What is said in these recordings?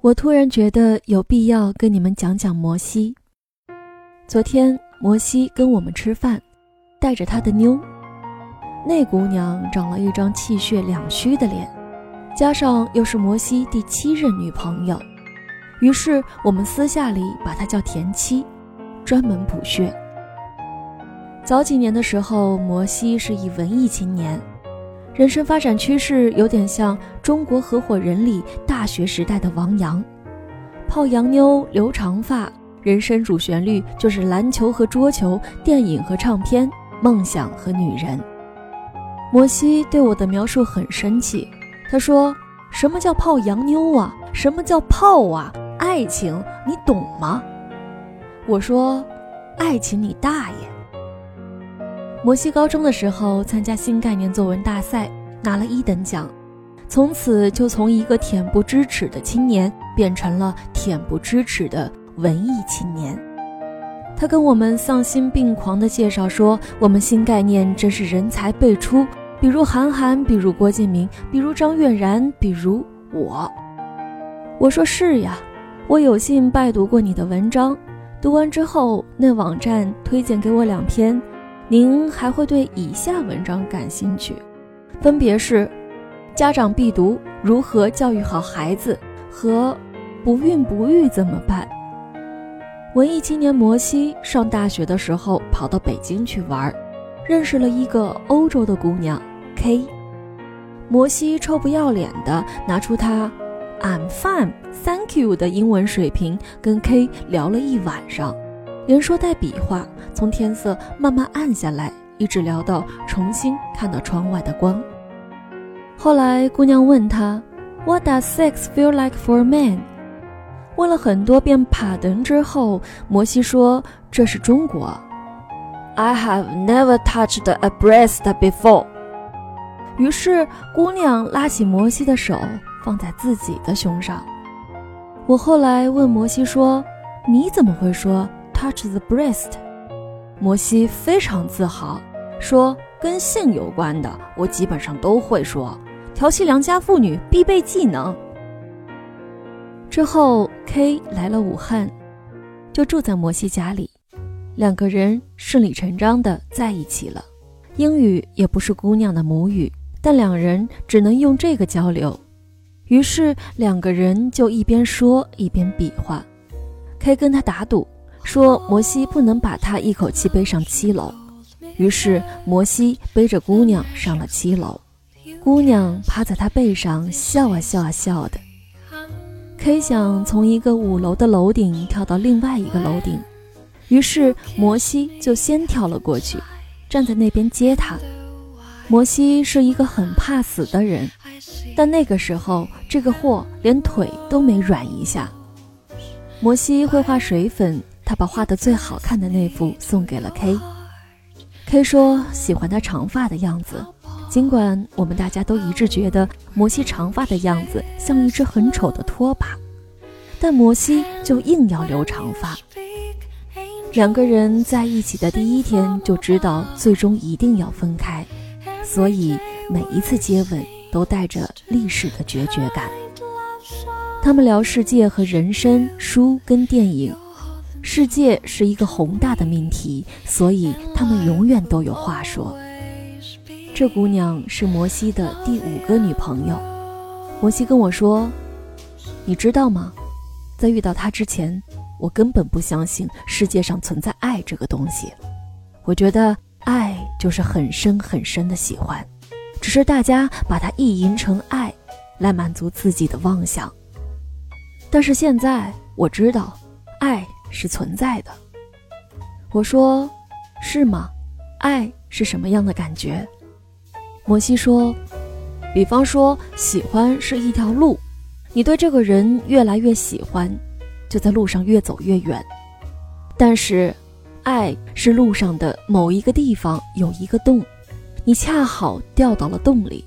我突然觉得有必要跟你们讲讲摩西。昨天摩西跟我们吃饭，带着他的妞。那姑娘长了一张气血两虚的脸，加上又是摩西第七任女朋友，于是我们私下里把她叫田七，专门补血。早几年的时候，摩西是一文艺青年，人生发展趋势有点像《中国合伙人》里大学时代的王阳，泡洋妞，留长发，人生主旋律就是篮球和桌球，电影和唱片，梦想和女人。摩西对我的描述很生气，他说：“什么叫泡洋妞啊？什么叫泡啊？爱情你懂吗？”我说：“爱情你大爷！”摩西高中的时候参加新概念作文大赛，拿了一等奖，从此就从一个恬不知耻的青年变成了恬不知耻的文艺青年。他跟我们丧心病狂地介绍说：“我们新概念真是人才辈出，比如韩寒，比如郭敬明，比如张悦然，比如我。”我说：“是呀，我有幸拜读过你的文章，读完之后，那网站推荐给我两篇。”您还会对以下文章感兴趣，分别是：家长必读如何教育好孩子和不孕不育怎么办。文艺青年摩西上大学的时候跑到北京去玩，认识了一个欧洲的姑娘 K。摩西臭不要脸的拿出他 I'm fine, thank you 的英文水平，跟 K 聊了一晚上。连说带比划，从天色慢慢暗下来，一直聊到重新看到窗外的光。后来姑娘问他，What does sex feel like for a man？问了很多遍帕登之后，摩西说这是中国。I have never touched a breast before。于是姑娘拉起摩西的手，放在自己的胸上。我后来问摩西说，你怎么会说？Touch the breast，摩西非常自豪，说跟性有关的我基本上都会说，调戏良家妇女必备技能。之后 K 来了武汉，就住在摩西家里，两个人顺理成章的在一起了。英语也不是姑娘的母语，但两人只能用这个交流，于是两个人就一边说一边比划。K 跟他打赌。说摩西不能把他一口气背上七楼，于是摩西背着姑娘上了七楼，姑娘趴在他背上笑啊笑啊笑的。K 想从一个五楼的楼顶跳到另外一个楼顶，于是摩西就先跳了过去，站在那边接他。摩西是一个很怕死的人，但那个时候这个货连腿都没软一下。摩西会画水粉。他把画的最好看的那幅送给了 K。K 说喜欢他长发的样子，尽管我们大家都一致觉得摩西长发的样子像一只很丑的拖把，但摩西就硬要留长发。两个人在一起的第一天就知道最终一定要分开，所以每一次接吻都带着历史的决绝感。他们聊世界和人生，书跟电影。世界是一个宏大的命题，所以他们永远都有话说。这姑娘是摩西的第五个女朋友。摩西跟我说：“你知道吗？在遇到她之前，我根本不相信世界上存在爱这个东西。我觉得爱就是很深很深的喜欢，只是大家把它意淫成爱，来满足自己的妄想。但是现在我知道，爱。”是存在的。我说，是吗？爱是什么样的感觉？摩西说，比方说，喜欢是一条路，你对这个人越来越喜欢，就在路上越走越远。但是，爱是路上的某一个地方有一个洞，你恰好掉到了洞里，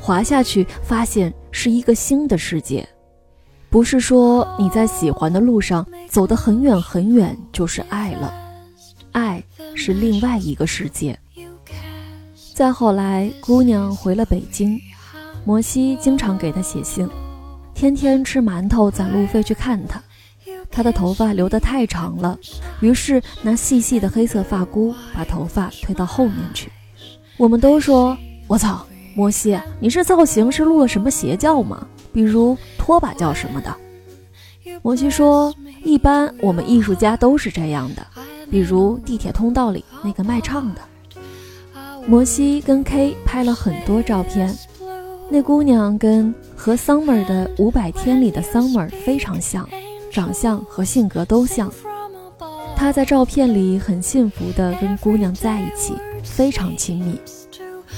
滑下去，发现是一个新的世界。不是说你在喜欢的路上走得很远很远就是爱了，爱是另外一个世界。再后来，姑娘回了北京，摩西经常给她写信，天天吃馒头攒路费去看她。她的头发留得太长了，于是拿细细的黑色发箍把头发推到后面去。我们都说：“我操，摩西，你这造型是入了什么邪教吗？比如拖把叫什么的。”摩西说：“一般我们艺术家都是这样的，比如地铁通道里那个卖唱的。”摩西跟 K 拍了很多照片，那姑娘跟和 Summer 的五百天里的 Summer 非常像。长相和性格都像，他在照片里很幸福地跟姑娘在一起，非常亲密。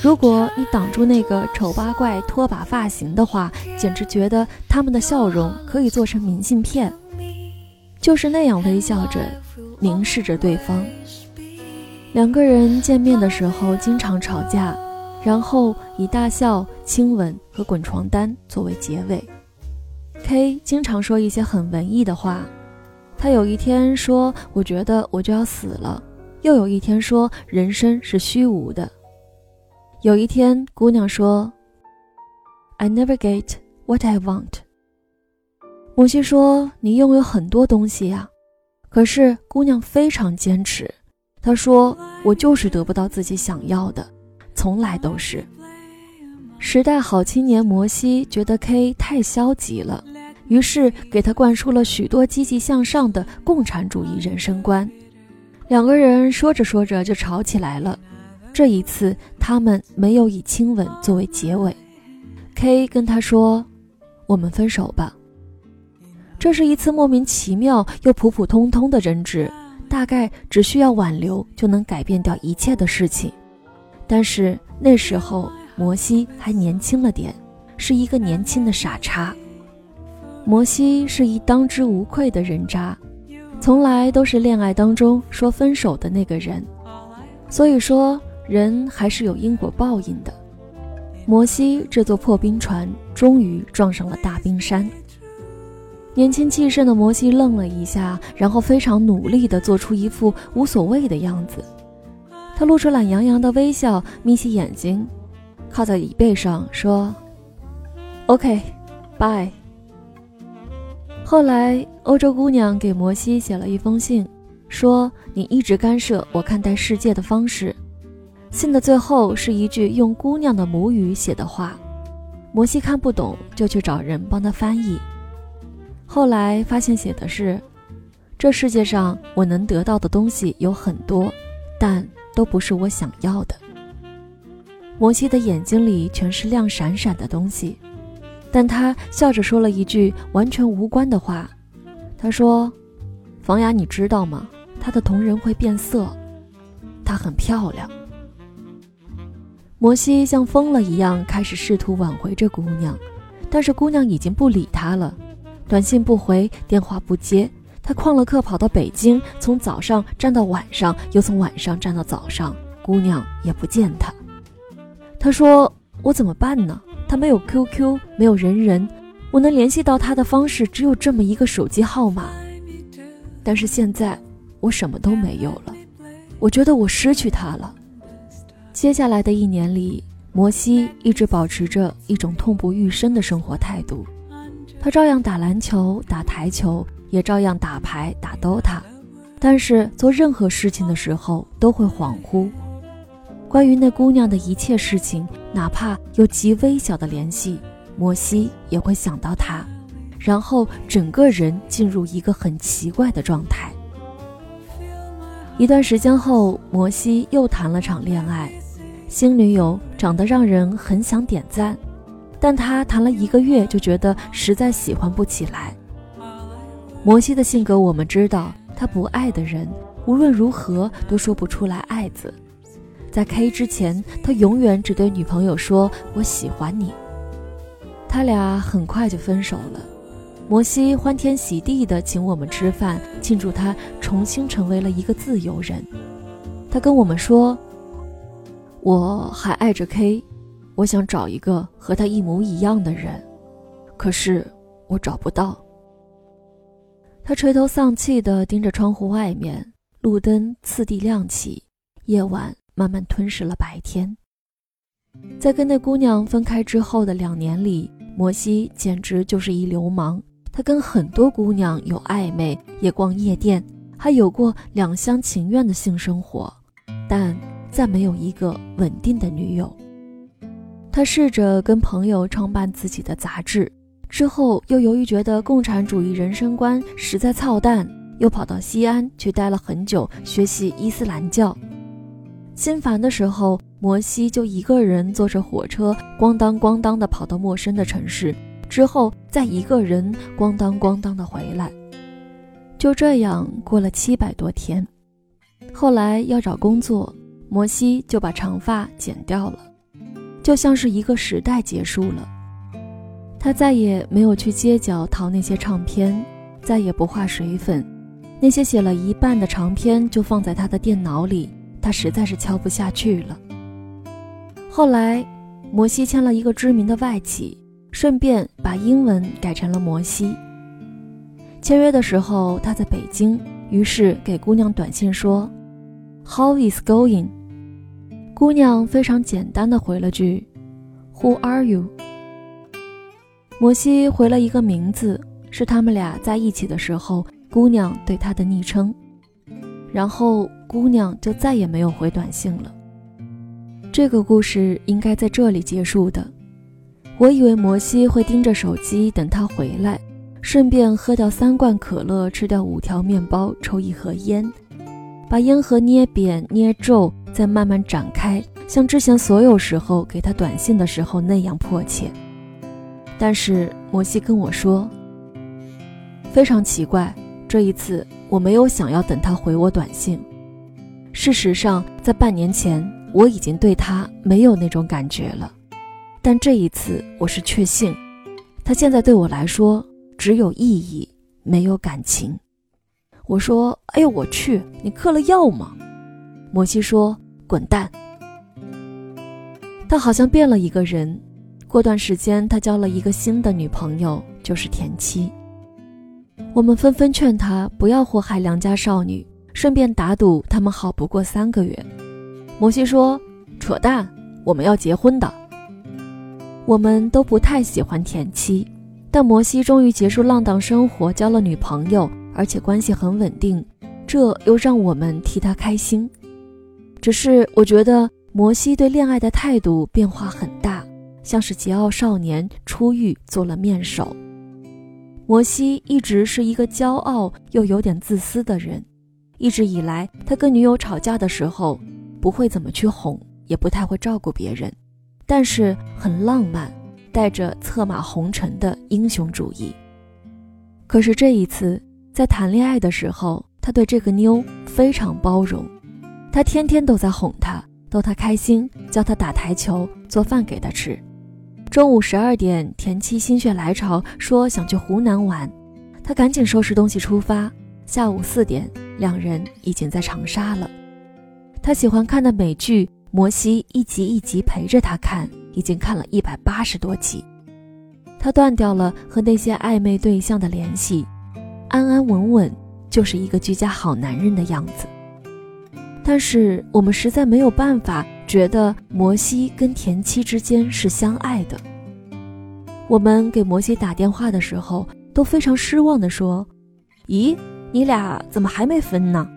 如果你挡住那个丑八怪拖把发型的话，简直觉得他们的笑容可以做成明信片，就是那样微笑着凝视着对方。两个人见面的时候经常吵架，然后以大笑、亲吻和滚床单作为结尾。K 经常说一些很文艺的话，他有一天说：“我觉得我就要死了。”又有一天说：“人生是虚无的。”有一天，姑娘说：“I never get what I want。”母亲说：“你拥有很多东西呀。”可是姑娘非常坚持，她说：“我就是得不到自己想要的，从来都是。”时代好青年摩西觉得 K 太消极了。于是给他灌输了许多积极向上的共产主义人生观，两个人说着说着就吵起来了。这一次他们没有以亲吻作为结尾，K 跟他说：“我们分手吧。”这是一次莫名其妙又普普通通的争执，大概只需要挽留就能改变掉一切的事情。但是那时候摩西还年轻了点，是一个年轻的傻叉。摩西是一当之无愧的人渣，从来都是恋爱当中说分手的那个人。所以说，人还是有因果报应的。摩西这座破冰船终于撞上了大冰山。年轻气盛的摩西愣了一下，然后非常努力地做出一副无所谓的样子。他露出懒洋洋的微笑，眯起眼睛，靠在椅背上说：“OK，bye。”后来，欧洲姑娘给摩西写了一封信，说：“你一直干涉我看待世界的方式。”信的最后是一句用姑娘的母语写的话，摩西看不懂，就去找人帮他翻译。后来发现写的是：“这世界上我能得到的东西有很多，但都不是我想要的。”摩西的眼睛里全是亮闪闪的东西。但他笑着说了一句完全无关的话，他说：“房雅，你知道吗？她的瞳仁会变色，她很漂亮。”摩西像疯了一样开始试图挽回这姑娘，但是姑娘已经不理他了，短信不回，电话不接。他旷了课跑到北京，从早上站到晚上，又从晚上站到早上，姑娘也不见他。他说：“我怎么办呢？”他没有 QQ，没有人人，我能联系到他的方式只有这么一个手机号码。但是现在我什么都没有了，我觉得我失去他了。接下来的一年里，摩西一直保持着一种痛不欲生的生活态度，他照样打篮球、打台球，也照样打牌、打 DOTA，但是做任何事情的时候都会恍惚。关于那姑娘的一切事情，哪怕有极微小的联系，摩西也会想到她，然后整个人进入一个很奇怪的状态。一段时间后，摩西又谈了场恋爱，新女友长得让人很想点赞，但他谈了一个月就觉得实在喜欢不起来。摩西的性格我们知道，他不爱的人无论如何都说不出来“爱”字。在 K 之前，他永远只对女朋友说“我喜欢你”。他俩很快就分手了。摩西欢天喜地地请我们吃饭，庆祝他重新成为了一个自由人。他跟我们说：“我还爱着 K，我想找一个和他一模一样的人，可是我找不到。”他垂头丧气地盯着窗户外面，路灯次第亮起，夜晚。慢慢吞噬了白天。在跟那姑娘分开之后的两年里，摩西简直就是一流氓。他跟很多姑娘有暧昧，也逛夜店，还有过两厢情愿的性生活，但再没有一个稳定的女友。他试着跟朋友创办自己的杂志，之后又由于觉得共产主义人生观实在操蛋，又跑到西安去待了很久，学习伊斯兰教。心烦的时候，摩西就一个人坐着火车，咣当咣当地跑到陌生的城市，之后再一个人咣当咣当地回来。就这样过了七百多天。后来要找工作，摩西就把长发剪掉了。就像是一个时代结束了，他再也没有去街角淘那些唱片，再也不画水粉，那些写了一半的长篇就放在他的电脑里，他实在是敲不下去了。后来，摩西签了一个知名的外企，顺便把英文改成了摩西。签约的时候他在北京，于是给姑娘短信说：“How is going？” 姑娘非常简单的回了句：“Who are you？” 摩西回了一个名字，是他们俩在一起的时候，姑娘对他的昵称。然后姑娘就再也没有回短信了。这个故事应该在这里结束的。我以为摩西会盯着手机等他回来，顺便喝掉三罐可乐，吃掉五条面包，抽一盒烟，把烟盒捏扁捏皱。在慢慢展开，像之前所有时候给他短信的时候那样迫切。但是摩西跟我说，非常奇怪，这一次我没有想要等他回我短信。事实上，在半年前我已经对他没有那种感觉了，但这一次我是确信，他现在对我来说只有意义，没有感情。我说：“哎呦我去，你嗑了药吗？”摩西说。滚蛋！他好像变了一个人。过段时间，他交了一个新的女朋友，就是田七。我们纷纷劝他不要祸害良家少女，顺便打赌他们好不过三个月。摩西说：“扯淡，我们要结婚的。”我们都不太喜欢田七，但摩西终于结束浪荡生活，交了女朋友，而且关系很稳定，这又让我们替他开心。只是我觉得摩西对恋爱的态度变化很大，像是桀骜少年初遇做了面首。摩西一直是一个骄傲又有点自私的人，一直以来他跟女友吵架的时候不会怎么去哄，也不太会照顾别人，但是很浪漫，带着策马红尘的英雄主义。可是这一次在谈恋爱的时候，他对这个妞非常包容。他天天都在哄她，逗她开心，教她打台球，做饭给她吃。中午十二点，田七心血来潮说想去湖南玩，他赶紧收拾东西出发。下午四点，两人已经在长沙了。他喜欢看的美剧，摩西一集一集陪着他看，已经看了一百八十多集。他断掉了和那些暧昧对象的联系，安安稳稳就是一个居家好男人的样子。但是我们实在没有办法觉得摩西跟田七之间是相爱的。我们给摩西打电话的时候都非常失望地说：“咦，你俩怎么还没分呢？”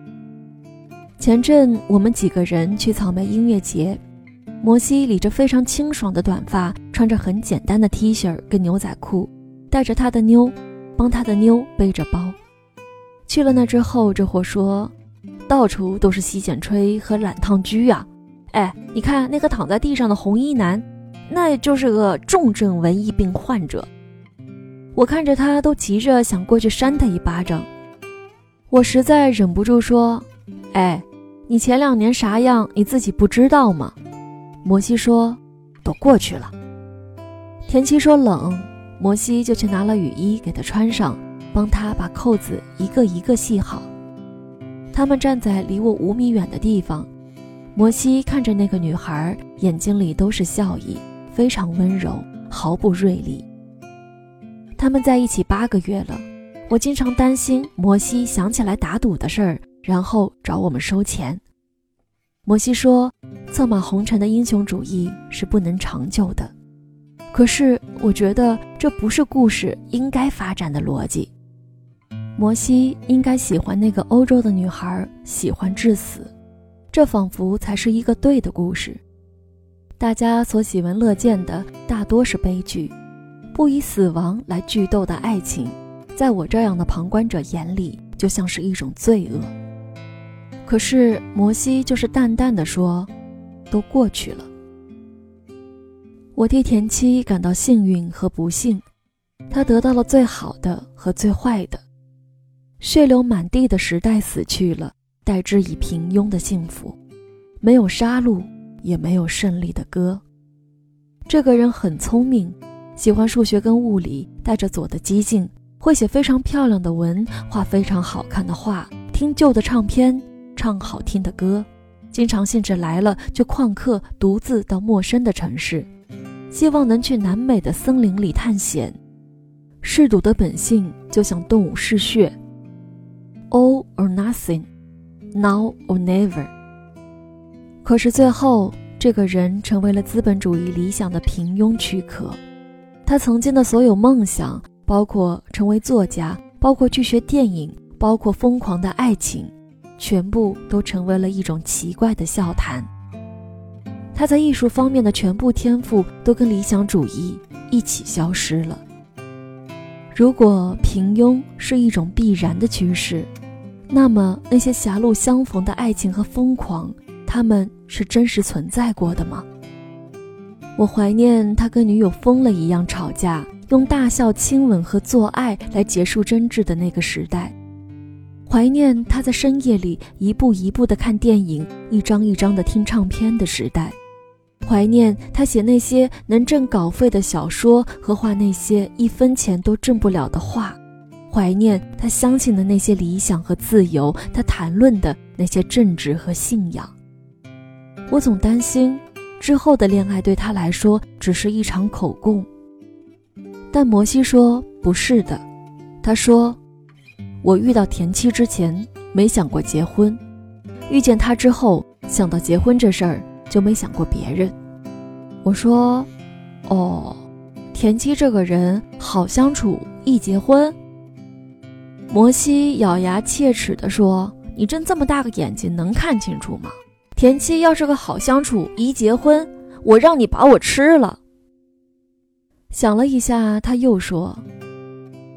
前阵我们几个人去草莓音乐节，摩西理着非常清爽的短发，穿着很简单的 T 恤跟牛仔裤，带着他的妞，帮他的妞背着包。去了那之后，这货说。到处都是洗剪吹和懒烫居呀！哎，你看那个躺在地上的红衣男，那就是个重症文艺病患者。我看着他都急着想过去扇他一巴掌，我实在忍不住说：“哎，你前两年啥样，你自己不知道吗？”摩西说：“都过去了。”田七说冷，摩西就去拿了雨衣给他穿上，帮他把扣子一个一个系好。他们站在离我五米远的地方，摩西看着那个女孩，眼睛里都是笑意，非常温柔，毫不锐利。他们在一起八个月了，我经常担心摩西想起来打赌的事儿，然后找我们收钱。摩西说：“策马红尘的英雄主义是不能长久的。”可是，我觉得这不是故事应该发展的逻辑。摩西应该喜欢那个欧洲的女孩，喜欢至死，这仿佛才是一个对的故事。大家所喜闻乐见的大多是悲剧，不以死亡来剧斗的爱情，在我这样的旁观者眼里，就像是一种罪恶。可是摩西就是淡淡的说：“都过去了。”我替田七感到幸运和不幸，他得到了最好的和最坏的。血流满地的时代死去了，代之以平庸的幸福，没有杀戮，也没有胜利的歌。这个人很聪明，喜欢数学跟物理，带着左的激进，会写非常漂亮的文，画非常好看的画，听旧的唱片，唱好听的歌，经常兴致来了就旷课，独自到陌生的城市。希望能去南美的森林里探险。嗜赌的本性就像动物嗜血。All or nothing, now or never。可是最后，这个人成为了资本主义理想的平庸躯壳。他曾经的所有梦想，包括成为作家，包括去学电影，包括疯狂的爱情，全部都成为了一种奇怪的笑谈。他在艺术方面的全部天赋都跟理想主义一起消失了。如果平庸是一种必然的趋势，那么那些狭路相逢的爱情和疯狂，他们是真实存在过的吗？我怀念他跟女友疯了一样吵架，用大笑、亲吻和做爱来结束争执的那个时代。怀念他在深夜里一步一步的看电影，一张一张的听唱片的时代。怀念他写那些能挣稿费的小说和画那些一分钱都挣不了的画，怀念他相信的那些理想和自由，他谈论的那些正直和信仰。我总担心之后的恋爱对他来说只是一场口供，但摩西说不是的。他说：“我遇到田七之前没想过结婚，遇见他之后想到结婚这事儿就没想过别人。”我说：“哦，田七这个人好相处，一结婚。”摩西咬牙切齿地说：“你睁这么大个眼睛，能看清楚吗？田七要是个好相处，一结婚，我让你把我吃了。”想了一下，他又说：“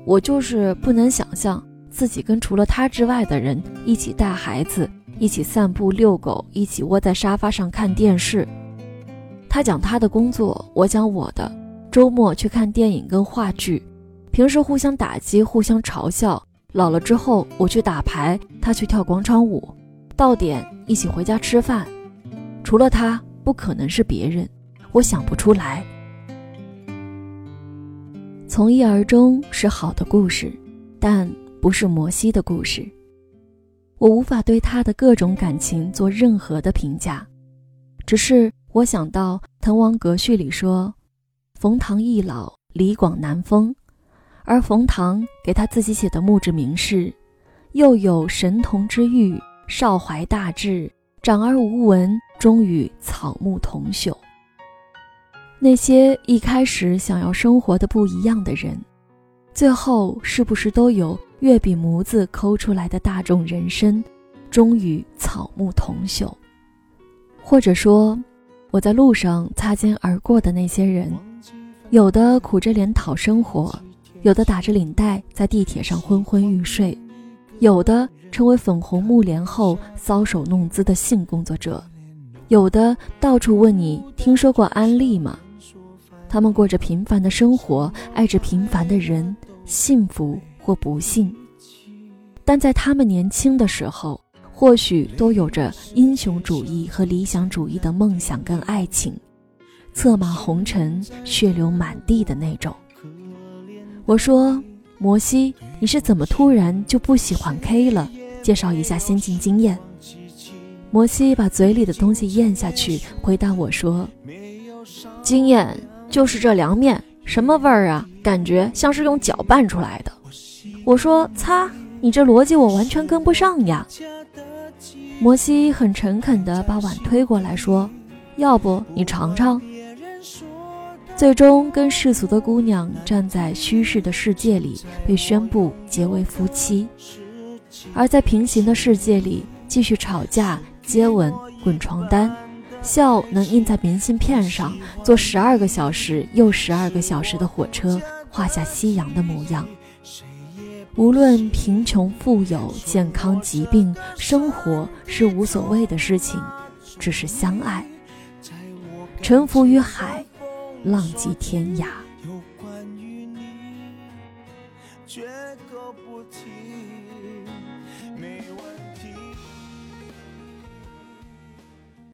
我就是不能想象自己跟除了他之外的人一起带孩子，一起散步遛狗，一起窝在沙发上看电视。”他讲他的工作，我讲我的。周末去看电影跟话剧，平时互相打击，互相嘲笑。老了之后，我去打牌，他去跳广场舞，到点一起回家吃饭。除了他，不可能是别人，我想不出来。从一而终是好的故事，但不是摩西的故事。我无法对他的各种感情做任何的评价，只是。我想到《滕王阁序》里说：“冯唐易老，李广难封。”而冯唐给他自己写的墓志铭是：“又有神童之誉，少怀大志，长而无闻，终与草木同朽。”那些一开始想要生活的不一样的人，最后是不是都有月笔模子抠出来的大众人生，终与草木同朽？或者说？我在路上擦肩而过的那些人，有的苦着脸讨生活，有的打着领带在地铁上昏昏欲睡，有的成为粉红木帘后搔首弄姿的性工作者，有的到处问你听说过安利吗？他们过着平凡的生活，爱着平凡的人，幸福或不幸，但在他们年轻的时候。或许都有着英雄主义和理想主义的梦想跟爱情，策马红尘，血流满地的那种。我说：“摩西，你是怎么突然就不喜欢 K 了？介绍一下先进经验。”摩西把嘴里的东西咽下去，回答我说：“经验就是这凉面，什么味儿啊？感觉像是用脚拌出来的。”我说：“擦，你这逻辑我完全跟不上呀。”摩西很诚恳地把碗推过来说：“要不你尝尝。”最终，跟世俗的姑娘站在虚实的世界里，被宣布结为夫妻；而在平行的世界里，继续吵架、接吻、滚床单，笑能印在明信片上，坐十二个小时又十二个小时的火车，画下夕阳的模样。无论贫穷富有、健康疾病，生活是无所谓的事情，只是相爱，沉浮于海。浪迹天涯。